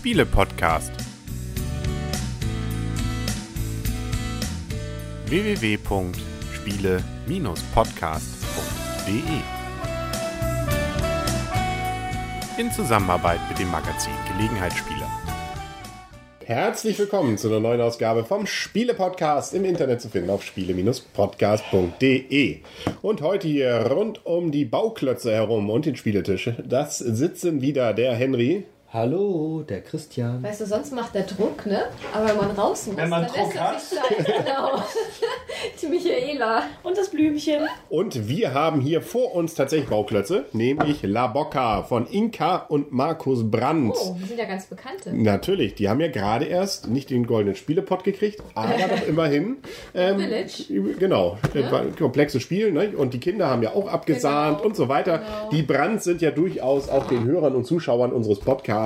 Spiele-Podcast. www.spiele-podcast.de In Zusammenarbeit mit dem Magazin Gelegenheitsspieler. Herzlich willkommen zu einer neuen Ausgabe vom Spiele-Podcast im Internet zu finden auf spiele-podcast.de. Und heute hier rund um die Bauklötze herum und den Spieletisch, das sitzen wieder der Henry. Hallo, der Christian. Weißt du, sonst macht der Druck, ne? Aber wenn man raus muss, Wenn man dann Druck lässt er sich. Genau. Die Michaela. Und das Blümchen. Und wir haben hier vor uns tatsächlich Bauklötze, nämlich La Bocca von Inka und Markus Brandt. Oh, wir sind ja ganz Bekannte. Natürlich, die haben ja gerade erst nicht den goldenen Spielepot gekriegt, aber doch immerhin. Ähm, Village. Genau, ein komplexes Spiel. Ne? Und die Kinder haben ja auch abgesahnt Genau. und so weiter. Genau. Die Brands sind ja durchaus auch den Hörern und Zuschauern unseres Podcasts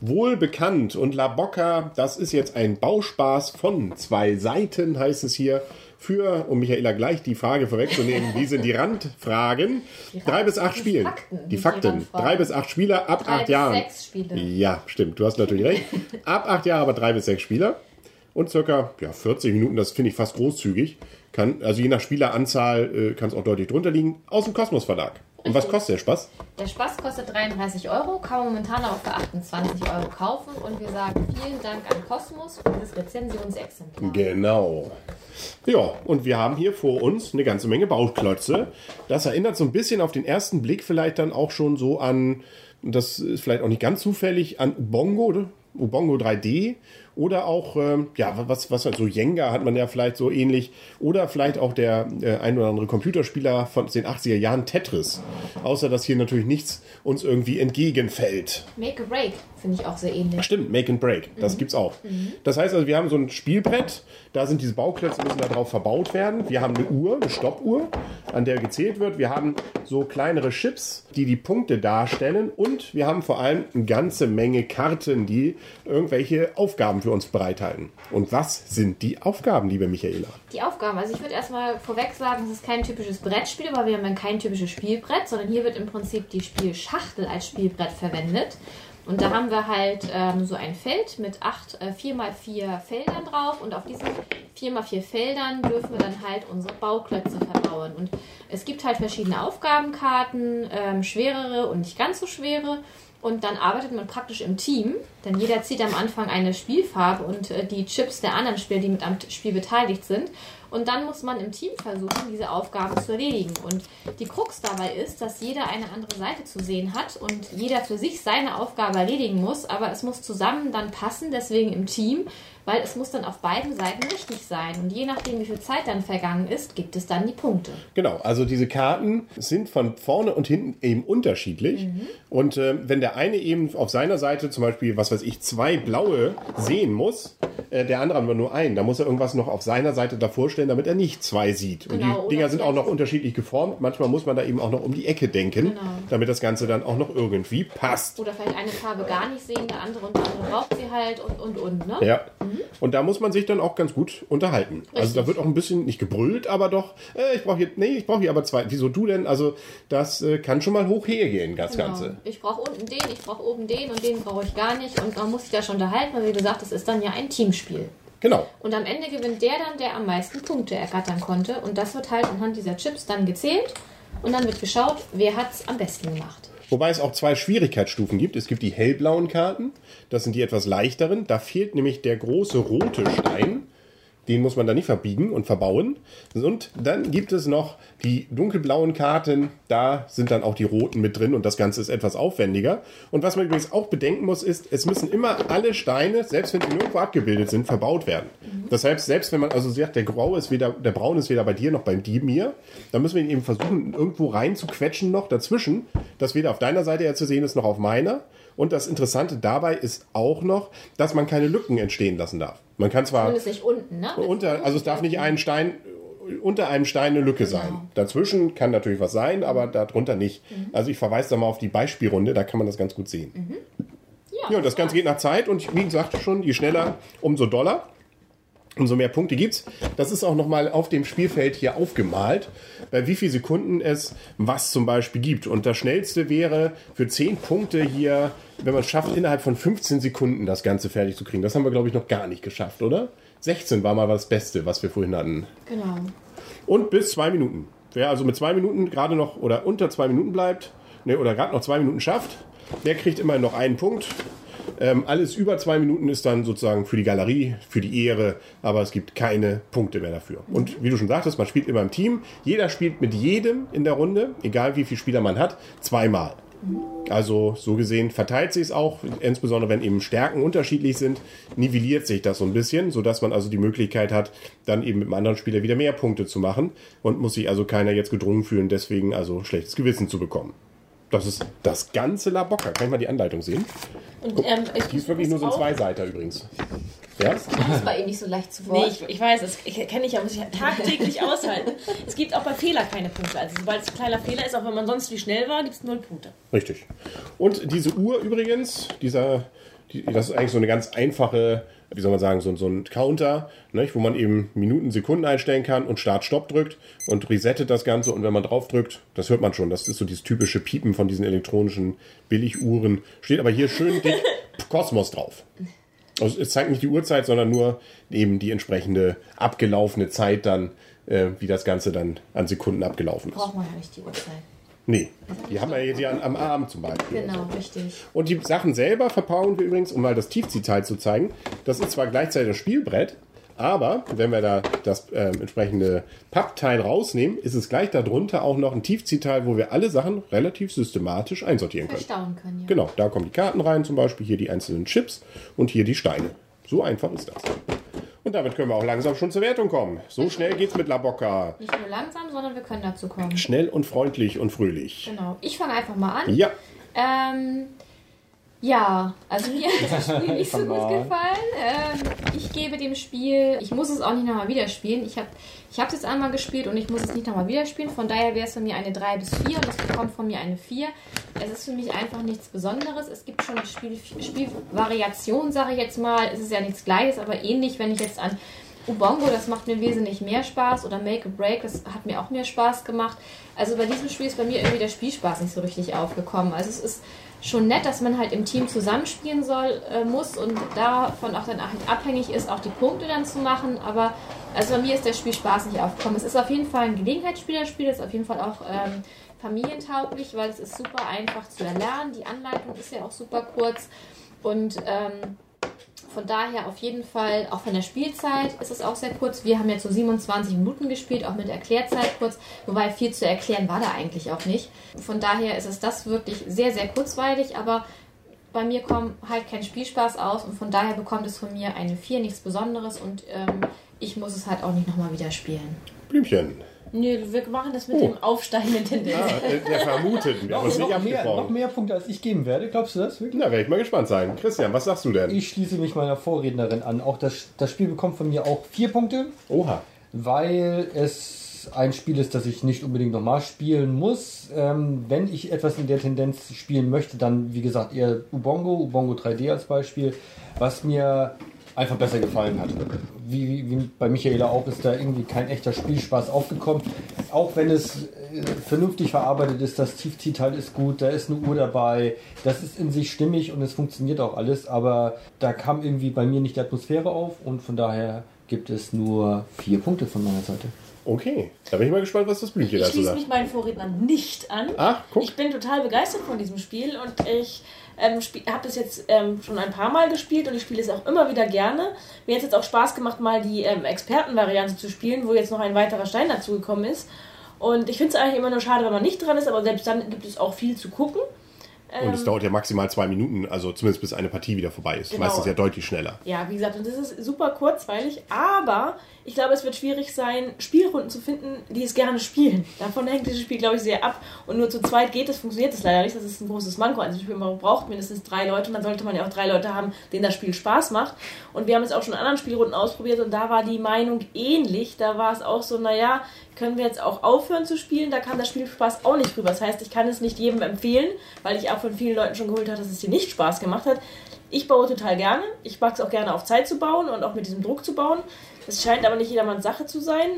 wohl bekannt. Und La Bocca, das ist jetzt ein Bauspaß von zwei Seiten, heißt es hier. Für, um Michaela gleich die Frage vorwegzunehmen, wie sind die Randfragen? Drei bis acht die Spielen. Fakten, die die Fakten. Randfragen. Drei bis acht Spieler ab Drei acht Jahren. sechs Spiele. Ja, stimmt. Du hast natürlich recht. Ab acht Jahre aber drei bis sechs Spieler. Und circa ja, 40 Minuten, das finde ich fast großzügig. Kann, also je nach Spieleranzahl äh, kann es auch deutlich drunter liegen. Aus dem Kosmos Verlag. Und was kostet der Spaß? Der Spaß kostet 33 Euro, kann man momentan auch für 28 Euro kaufen. Und wir sagen vielen Dank an Kosmos für dieses Rezensionsexemplar. Genau. Ja, und wir haben hier vor uns eine ganze Menge Bauklötze. Das erinnert so ein bisschen auf den ersten Blick vielleicht dann auch schon so an, das ist vielleicht auch nicht ganz zufällig, an Ubongo, oder? Ubongo 3D. Oder auch, ähm, ja, was, was halt so Jenga hat man ja vielleicht so ähnlich. Oder vielleicht auch der äh, ein oder andere Computerspieler von den 80er Jahren Tetris. Außer, dass hier natürlich nichts uns irgendwie entgegenfällt. Make a Break finde ich auch sehr ähnlich. Stimmt, Make and Break, das gibt's auch. Das heißt also, wir haben so ein Spielbrett, da sind diese Bauklötze, müssen da drauf verbaut werden. Wir haben eine Uhr, eine Stoppuhr, an der gezählt wird. Wir haben so kleinere Chips, die die Punkte darstellen. Und wir haben vor allem eine ganze Menge Karten, die irgendwelche Aufgaben für uns bereithalten. Und was sind die Aufgaben, liebe Michaela? Die Aufgaben, also ich würde erstmal vorweg sagen, es ist kein typisches Brettspiel, weil wir haben dann kein typisches Spielbrett, sondern hier wird im Prinzip die Spielschachtel als Spielbrett verwendet. Und da haben wir halt ähm, so ein Feld mit acht äh, 4x4 Feldern drauf und auf diesen 4x4 Feldern dürfen wir dann halt unsere Bauklötze verbauen. Und es gibt halt verschiedene Aufgabenkarten, ähm, schwerere und nicht ganz so schwere. Und dann arbeitet man praktisch im Team, denn jeder zieht am Anfang eine Spielfarbe und äh, die Chips der anderen Spieler, die mit am Spiel beteiligt sind. Und dann muss man im Team versuchen, diese Aufgabe zu erledigen. Und die Krux dabei ist, dass jeder eine andere Seite zu sehen hat und jeder für sich seine Aufgabe erledigen muss, aber es muss zusammen dann passen, deswegen im Team, weil es muss dann auf beiden Seiten richtig sein. Und je nachdem, wie viel Zeit dann vergangen ist, gibt es dann die Punkte. Genau, also diese Karten sind von vorne und hinten eben unterschiedlich. Und äh, wenn der eine eben auf seiner Seite zum Beispiel, was weiß ich, zwei blaue sehen muss, äh, der andere aber nur einen, da muss er irgendwas noch auf seiner Seite davor stellen, damit er nicht zwei sieht. Und Genau, die Dinger sind auch noch unterschiedlich geformt. Manchmal muss man da eben auch noch um die Ecke denken, Genau. damit das Ganze dann auch noch irgendwie passt. Oder vielleicht eine Farbe gar nicht sehen, der andere und der andere braucht sie halt und und und, ne? Ja. Und da muss man sich dann auch ganz gut unterhalten. Also Richtig. da wird auch ein bisschen nicht gebrüllt, aber doch, äh, ich brauche hier, nee, ich brauche hier aber zwei. Wieso du denn? Also das äh, kann schon mal hoch hergehen, das Genau. Ganze. Ich brauche unten den, ich brauche oben den und den brauche ich gar nicht. Und man muss sich da schon unterhalten, weil wie gesagt, es ist dann ja ein Teamspiel. Genau. Und am Ende gewinnt der dann, der am meisten Punkte ergattern konnte. Und das wird halt anhand dieser Chips dann gezählt. Und dann wird geschaut, wer hat es am besten gemacht. Wobei es auch zwei Schwierigkeitsstufen gibt. Es gibt die hellblauen Karten, das sind die etwas leichteren. Da fehlt nämlich der große rote Stein. Den muss man da nicht verbiegen und verbauen. Und dann gibt es noch die dunkelblauen Karten. Da sind dann auch die roten mit drin und das Ganze ist etwas aufwendiger. Und was man übrigens auch bedenken muss, ist, es müssen immer alle Steine, selbst wenn sie nirgendwo abgebildet sind, verbaut werden. Das heißt, selbst wenn man also sagt, der Grau ist weder, der Braun ist weder bei dir noch bei dir, mir, dann müssen wir ihn eben versuchen, irgendwo rein zu quetschen noch dazwischen, dass weder auf deiner Seite er zu sehen ist, noch auf meiner. Und das Interessante dabei ist auch noch, dass man keine Lücken entstehen lassen darf. Man kann zwar Zumindest nicht unten, ne? unter, also es darf nicht ein Stein unter einem Stein eine Lücke sein. Dazwischen kann natürlich was sein, aber darunter nicht. Also ich verweise da mal auf die Beispielrunde, da kann man das ganz gut sehen. Ja, und das Ganze geht nach Zeit und wie gesagt schon, je schneller, umso doller. Umso mehr Punkte gibt's. Das ist auch nochmal auf dem Spielfeld hier aufgemalt, bei wie viel Sekunden es was zum Beispiel gibt. Und das schnellste wäre für 10 Punkte hier, wenn man es schafft, innerhalb von 15 Sekunden das Ganze fertig zu kriegen. Das haben wir, glaube ich, noch gar nicht geschafft, oder? 16 war mal das Beste, was wir vorhin hatten. Genau. Und bis zwei Minuten. Wer also mit zwei Minuten gerade noch oder unter zwei Minuten bleibt, ne, oder gerade noch zwei Minuten schafft, der kriegt immerhin noch einen Punkt. Ähm, alles über zwei Minuten ist dann sozusagen für die Galerie, für die Ehre, aber es gibt keine Punkte mehr dafür. Und wie du schon sagtest, man spielt immer im Team. Jeder spielt mit jedem in der Runde, egal wie viele Spieler man hat, zweimal. Also so gesehen verteilt sich es auch, insbesondere wenn eben Stärken unterschiedlich sind, nivelliert sich das so ein bisschen, sodass man also die Möglichkeit hat, dann eben mit einem anderen Spieler wieder mehr Punkte zu machen und muss sich also keiner jetzt gedrungen fühlen, deswegen also schlechtes Gewissen zu bekommen. Das ist das ganze Labocca. Kann ich mal die Anleitung sehen? Und ähm, ich Die ist wirklich nur so ein Zweiseiter übrigens. Ja? Das war eben nicht so leicht zu Nee, Wort. ich, ich weiß, das kenne ich ja, muss ich ja tagtäglich aushalten. Es gibt auch bei Fehler keine Punkte. Also sobald es ein kleiner Fehler ist, auch wenn man sonst wie schnell war, gibt es null Punkte. Richtig. Und diese Uhr übrigens, dieser, die, das ist eigentlich so eine ganz einfache, wie soll man sagen, so, so ein Counter, nicht, wo man eben Minuten, Sekunden einstellen kann und Start-Stopp drückt und resettet das Ganze. Und wenn man drauf drückt, das hört man schon, das ist so dieses typische Piepen von diesen elektronischen Billiguhren. Steht aber hier schön dick Kosmos drauf. Also es zeigt nicht die Uhrzeit, sondern nur eben die entsprechende abgelaufene Zeit dann, äh, wie das Ganze dann an Sekunden abgelaufen ist. Braucht man ja nicht die Uhrzeit. Nee, die haben wir jetzt ja am Arm zum Beispiel. Genau, richtig. Und die Sachen selber verbauen wir übrigens, um mal das Tiefziehteil zu zeigen. Das ist zwar gleichzeitig das Spielbrett, aber wenn wir da das ähm, entsprechende Pappteil rausnehmen, ist es gleich darunter auch noch ein Tiefziehteil, wo wir alle Sachen relativ systematisch einsortieren können. Verstauen können, ja. Genau, da kommen die Karten rein, zum Beispiel hier die einzelnen Chips und hier die Steine. So einfach ist das. Und damit können wir auch langsam schon zur Wertung kommen. So schnell geht's mit La Bocca. Nicht nur langsam, sondern wir können dazu kommen. Schnell und freundlich und fröhlich. Genau. Ich fange einfach mal an. Ja, Ähm, ja, also mir hat das Spiel nicht so gut gefallen. Ähm, ich gebe dem Spiel, ich muss es auch nicht nochmal wieder spielen. Ich habe ich es jetzt einmal gespielt und ich muss es nicht nochmal wieder spielen. Von daher wäre es von mir eine 3 bis 4 und es bekommt von mir eine 4. Es ist für mich einfach nichts Besonderes. Es gibt schon Spiel, Spielvariationen, sage ich jetzt mal. Es ist ja nichts Gleiches, aber ähnlich, wenn ich jetzt an Ubongo, das macht mir wesentlich mehr Spaß. Oder Make a Break, das hat mir auch mehr Spaß gemacht. Also bei diesem Spiel ist bei mir irgendwie der Spielspaß nicht so richtig aufgekommen. Also es ist schon nett, dass man halt im Team zusammenspielen soll, äh, muss und davon auch dann halt abhängig ist, auch die Punkte dann zu machen. Aber also bei mir ist der Spielspaß nicht aufgekommen. Es ist auf jeden Fall ein Gelegenheitsspielerspiel, es ist auf jeden Fall auch ähm, familientauglich, weil es ist super einfach zu erlernen. Die Anleitung ist ja auch super kurz und ähm, von daher auf jeden Fall, auch von der Spielzeit ist es auch sehr kurz. Wir haben jetzt so 27 Minuten gespielt, auch mit Erklärzeit kurz, wobei viel zu erklären war da eigentlich auch nicht. Von daher ist es das wirklich sehr, sehr kurzweilig, aber bei mir kommt halt kein Spielspaß aus und von daher bekommt es von mir eine 4, nichts Besonderes und ähm, ich muss es halt auch nicht nochmal wieder spielen. Blümchen. Nee, wir machen das mit dem aufsteigenden Tendenz. Ah, äh, der Vermuteten. Wir haben uns noch, nicht mehr, noch abgesprochen. mehr Punkte, als ich geben werde. Glaubst du das wirklich? Na, werde ich mal gespannt sein. Christian, was sagst du denn? Ich schließe mich meiner Vorrednerin an. Auch das, das Spiel bekommt von mir auch vier Punkte, Oha. weil es ein Spiel ist, das ich nicht unbedingt nochmal spielen muss. Ähm, wenn ich etwas in der Tendenz spielen möchte, dann wie gesagt eher Ubongo, Ubongo 3D als Beispiel, was mir einfach besser gefallen hat. Wie, wie, bei Michaela auch ist da irgendwie kein echter Spielspaß aufgekommen. Auch wenn es äh, vernünftig verarbeitet ist, das Tiefziehteil ist gut, da ist eine Uhr dabei, das ist in sich stimmig und es funktioniert auch alles, aber da kam irgendwie bei mir nicht die Atmosphäre auf und von daher gibt es nur vier Punkte von meiner Seite. Okay. Da bin ich mal gespannt, was das Blümchen Ich dazu schließe sagt. mich meinen Vorrednern nicht an. Ach, guck. Ich bin total begeistert von diesem Spiel und ich ähm, habe das jetzt ähm, schon ein paar Mal gespielt und ich spiele es auch immer wieder gerne. Mir hat es jetzt auch Spaß gemacht, mal die ähm, Expertenvariante zu spielen, wo jetzt noch ein weiterer Stein dazugekommen ist. Und ich finde es eigentlich immer nur schade, wenn man nicht dran ist, aber selbst dann gibt es auch viel zu gucken. Und es dauert ja maximal zwei Minuten, also zumindest bis eine Partie wieder vorbei ist. Genau. Meistens ja deutlich schneller. Ja, wie gesagt, und das ist super kurzweilig, aber ich glaube, es wird schwierig sein, Spielrunden zu finden, die es gerne spielen. Davon hängt dieses Spiel, glaube ich, sehr ab. Und nur zu zweit geht es, funktioniert es leider nicht. Das ist ein großes Manko. Also, man braucht mindestens drei Leute und dann sollte man ja auch drei Leute haben, denen das Spiel Spaß macht. Und wir haben es auch schon in anderen Spielrunden ausprobiert und da war die Meinung ähnlich. Da war es auch so, naja, können wir jetzt auch aufhören zu spielen? Da kam der Spielspaß auch nicht rüber. Das heißt, ich kann es nicht jedem empfehlen, weil ich auch von vielen Leuten schon geholt habe, dass es dir nicht Spaß gemacht hat. Ich baue total gerne. Ich mag es auch gerne auf Zeit zu bauen und auch mit diesem Druck zu bauen. Das scheint aber nicht jedermanns Sache zu sein.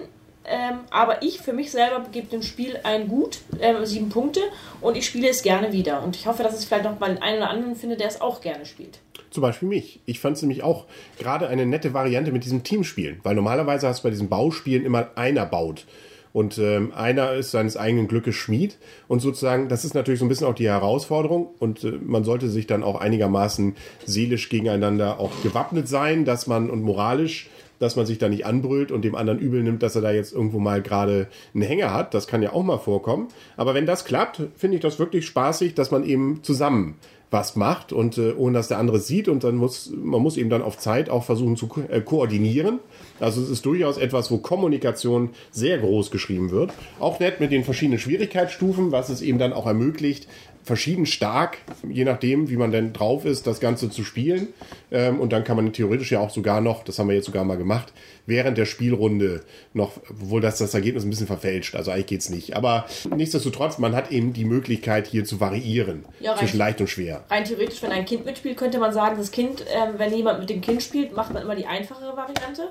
Ähm, aber ich für mich selber gebe dem Spiel ein Gut, ähm, sieben Punkte, und ich spiele es gerne wieder. Und ich hoffe, dass ich vielleicht noch mal einen oder anderen finde, der es auch gerne spielt. Zum Beispiel mich. Ich fand es nämlich auch gerade eine nette Variante mit diesem Teamspielen, weil normalerweise hast du bei diesen Bauspielen immer einer baut. Und ähm, einer ist seines eigenen Glückes Schmied. Und sozusagen, das ist natürlich so ein bisschen auch die Herausforderung. Und äh, man sollte sich dann auch einigermaßen seelisch gegeneinander auch gewappnet sein, dass man und moralisch dass man sich da nicht anbrüllt und dem anderen übel nimmt, dass er da jetzt irgendwo mal gerade einen Hänger hat. Das kann ja auch mal vorkommen. Aber wenn das klappt, finde ich das wirklich spaßig, dass man eben zusammen was macht und äh, ohne dass der andere sieht und dann muss man muss eben dann auf Zeit auch versuchen zu ko äh, koordinieren. Also es ist durchaus etwas, wo Kommunikation sehr groß geschrieben wird. Auch nett mit den verschiedenen Schwierigkeitsstufen, was es eben dann auch ermöglicht, verschieden stark, je nachdem, wie man denn drauf ist, das Ganze zu spielen. Ähm, und dann kann man theoretisch ja auch sogar noch, das haben wir jetzt sogar mal gemacht, während der Spielrunde noch, obwohl das das Ergebnis ein bisschen verfälscht, also eigentlich geht's nicht. Aber nichtsdestotrotz, man hat eben die Möglichkeit hier zu variieren Ja, zwischen rein- leicht und schwer. Rein theoretisch, wenn ein Kind mitspielt, könnte man sagen, das Kind, ähm, wenn jemand mit dem Kind spielt, macht man immer die einfachere Variante.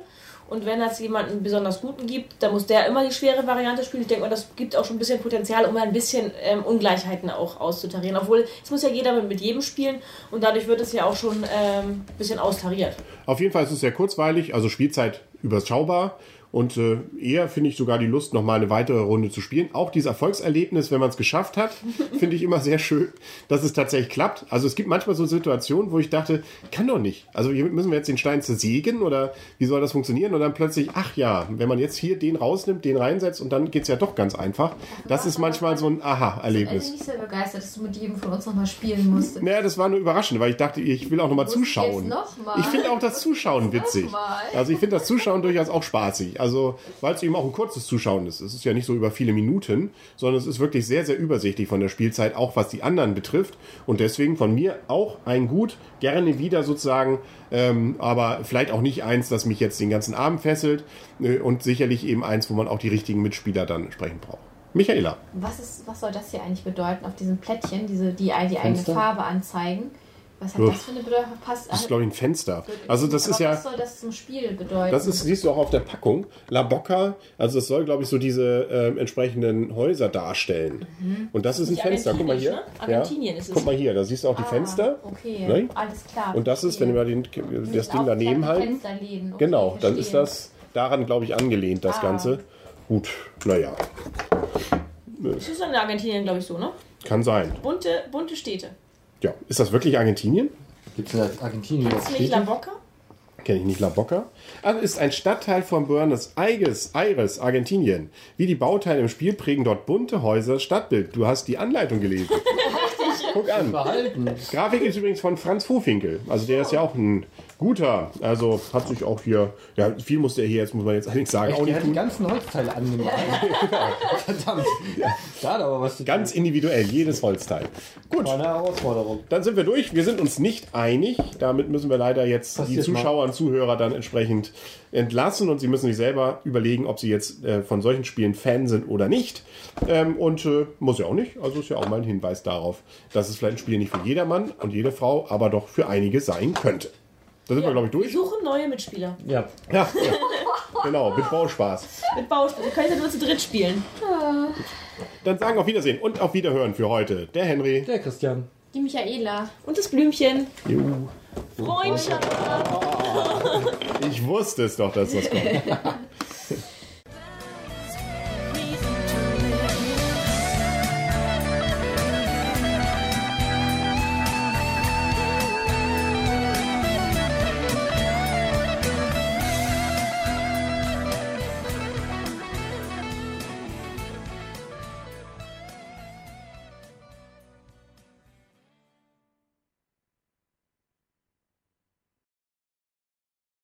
Und wenn es jemanden besonders guten gibt, dann muss der immer die schwere Variante spielen. Ich denke das gibt auch schon ein bisschen Potenzial, um ein bisschen ähm, Ungleichheiten auch auszutarieren. Obwohl, es muss ja jeder mit, mit jedem spielen und dadurch wird es ja auch schon ähm, ein bisschen austariert. Auf jeden Fall ist es sehr kurzweilig, also Spielzeit überschaubar. Und äh, eher finde ich sogar die Lust, noch mal eine weitere Runde zu spielen. Auch dieses Erfolgserlebnis, wenn man es geschafft hat, finde ich immer sehr schön, dass es tatsächlich klappt. Also es gibt manchmal so Situationen, wo ich dachte, kann doch nicht. Also hier müssen wir jetzt den Stein zersägen oder wie soll das funktionieren? Und dann plötzlich, ach ja, wenn man jetzt hier den rausnimmt, den reinsetzt und dann geht's ja doch ganz einfach. Das ist manchmal so ein Aha-Erlebnis. nicht sehr begeistert, dass du mit jedem von uns nochmal spielen musstest. Naja, das war nur überraschend, weil ich dachte, ich will auch nochmal ich zuschauen. noch mal? Ich finde auch das Zuschauen witzig. Nochmal? Also ich finde das Zuschauen durchaus auch spaßig. Also, weil es eben auch ein kurzes Zuschauen ist. Es ist ja nicht so über viele Minuten, sondern es ist wirklich sehr, sehr übersichtlich von der Spielzeit, auch was die anderen betrifft. Und deswegen von mir auch ein Gut, gerne wieder sozusagen, ähm, aber vielleicht auch nicht eins, das mich jetzt den ganzen Abend fesselt äh, und sicherlich eben eins, wo man auch die richtigen Mitspieler dann entsprechend braucht. Michaela. Was, ist, was soll das hier eigentlich bedeuten auf diesem Plättchen, diese, die, die eigene Fenster? Farbe anzeigen? Was hat Uff. das für eine Bedeutung? Passt, Das ist, glaube ich, ein Fenster. Also das ist ja... Was soll das zum Spiel bedeuten? Das ist, siehst du auch auf der Packung. La Bocca, also das soll, glaube ich, so diese ähm, entsprechenden Häuser darstellen. Und das ist ein Fenster. Guck mal hier. Argentinien, ne? Argentinien ja. ist es. Guck mal hier, da siehst du auch die Ah, Fenster. Okay, Ne? alles klar. Und das ist, wenn wir den, das Ding daneben halten. Okay, Genau, dann ist das daran, glaube ich, angelehnt, das Ah. Ganze. Gut, naja, Das ist in Argentinien, glaube ich, so, ne? kann sein. Bunte, bunte Städte. Ja, ist das wirklich Argentinien? Gibt es in Argentinien Ist nicht La? Boca? Kenne ich nicht La Boca. Also ist ein Stadtteil von Buenos Aires, Aires, Argentinien. Wie die Bauteile im Spiel prägen dort bunte Häuser das Stadtbild. Du hast die Anleitung gelesen. Guck an. Verhalten. Grafik ist übrigens von Franz Vofinkel. Also der ist ja auch ein guter. Also hat sich auch hier, ja, viel musste er hier jetzt, muss man jetzt allerdings sagen, Echt, auch nicht hat die ganzen Holzteile angemalt. Verdammt. Da hat aber was zu. Ganz individuell, jedes Holzteil. Gut, War eine Herausforderung. dann sind wir durch. Wir sind uns nicht einig. Damit müssen wir leider jetzt die Passiert Zuschauer und Zuhörer dann entsprechend entlassen und sie müssen sich selber überlegen, ob sie jetzt äh, von solchen Spielen Fan sind oder nicht. Ähm, und äh, muss ja auch nicht. Also ist ja auch mal ein Hinweis darauf, dass es vielleicht ein Spiel nicht für jedermann und jede Frau, aber doch für einige sein könnte. Da sind wir, glaube ich, Wir durch. suchen neue Mitspieler. Ja. Ja, ja. genau, mit Bauspaß. Mit Bauspiel. Wir können ja nur zu dritt spielen. Dann sagen auf Wiedersehen und auf Wiederhören für heute. Der Henry. Der Christian. Die Michaela. Und das Blümchen. Juhu. Freundschaft. Ich wusste es doch, dass das kommt.